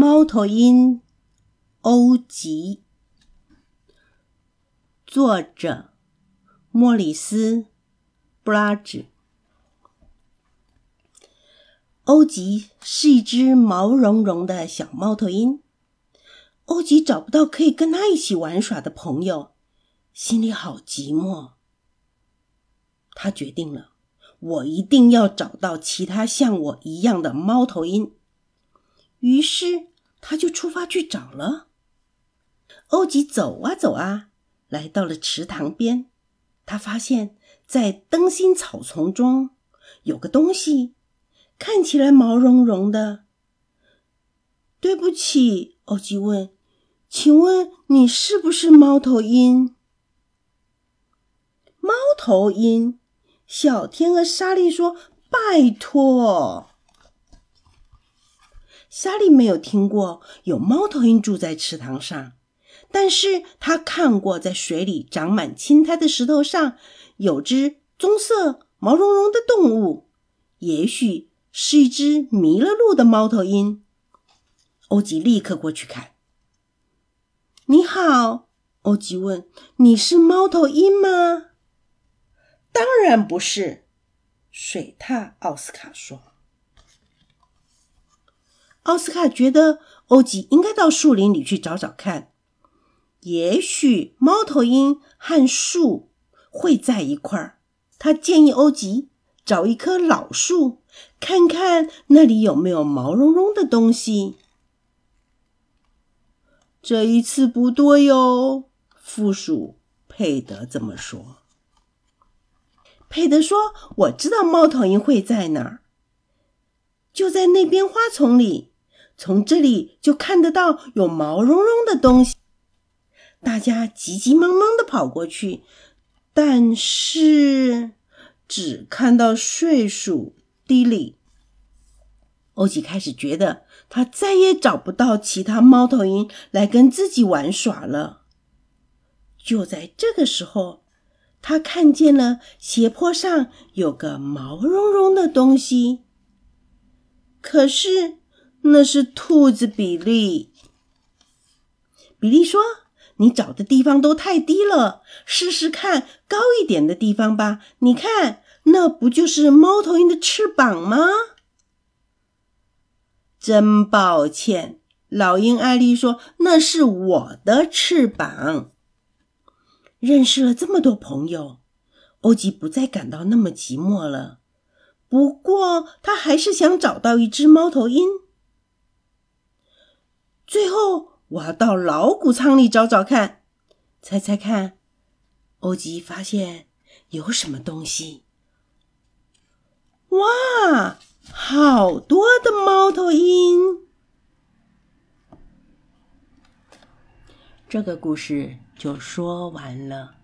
猫头鹰欧吉，作者莫里斯·布拉治。欧吉是一只毛茸茸的小猫头鹰。欧吉找不到可以跟他一起玩耍的朋友，心里好寂寞。他决定了，我一定要找到其他像我一样的猫头鹰。于是，他就出发去找了。欧吉走啊走啊，来到了池塘边。他发现，在灯芯草丛中有个东西，看起来毛茸茸的。对不起，欧吉问：“请问你是不是猫头鹰？”猫头鹰，小天鹅莎莉说：“拜托。”莎莉没有听过有猫头鹰住在池塘上，但是她看过在水里长满青苔的石头上有只棕色毛茸茸的动物，也许是一只迷了路的猫头鹰。欧吉立刻过去看。你好，欧吉问：“你是猫头鹰吗？”“当然不是。”水獭奥斯卡说。奥斯卡觉得欧吉应该到树林里去找找看，也许猫头鹰和树会在一块儿。他建议欧吉找一棵老树，看看那里有没有毛茸茸的东西。这一次不对哟，负鼠佩德这么说。佩德说：“我知道猫头鹰会在哪儿，就在那边花丛里。”从这里就看得到有毛茸茸的东西，大家急急忙忙的跑过去，但是只看到睡鼠迪里。欧吉开始觉得他再也找不到其他猫头鹰来跟自己玩耍了。就在这个时候，他看见了斜坡上有个毛茸茸的东西，可是。那是兔子比利。比利说：“你找的地方都太低了，试试看高一点的地方吧。你看，那不就是猫头鹰的翅膀吗？”真抱歉，老鹰艾丽说：“那是我的翅膀。”认识了这么多朋友，欧吉不再感到那么寂寞了。不过，他还是想找到一只猫头鹰。最后，我要到老谷仓里找找看，猜猜看，欧吉发现有什么东西？哇，好多的猫头鹰！这个故事就说完了。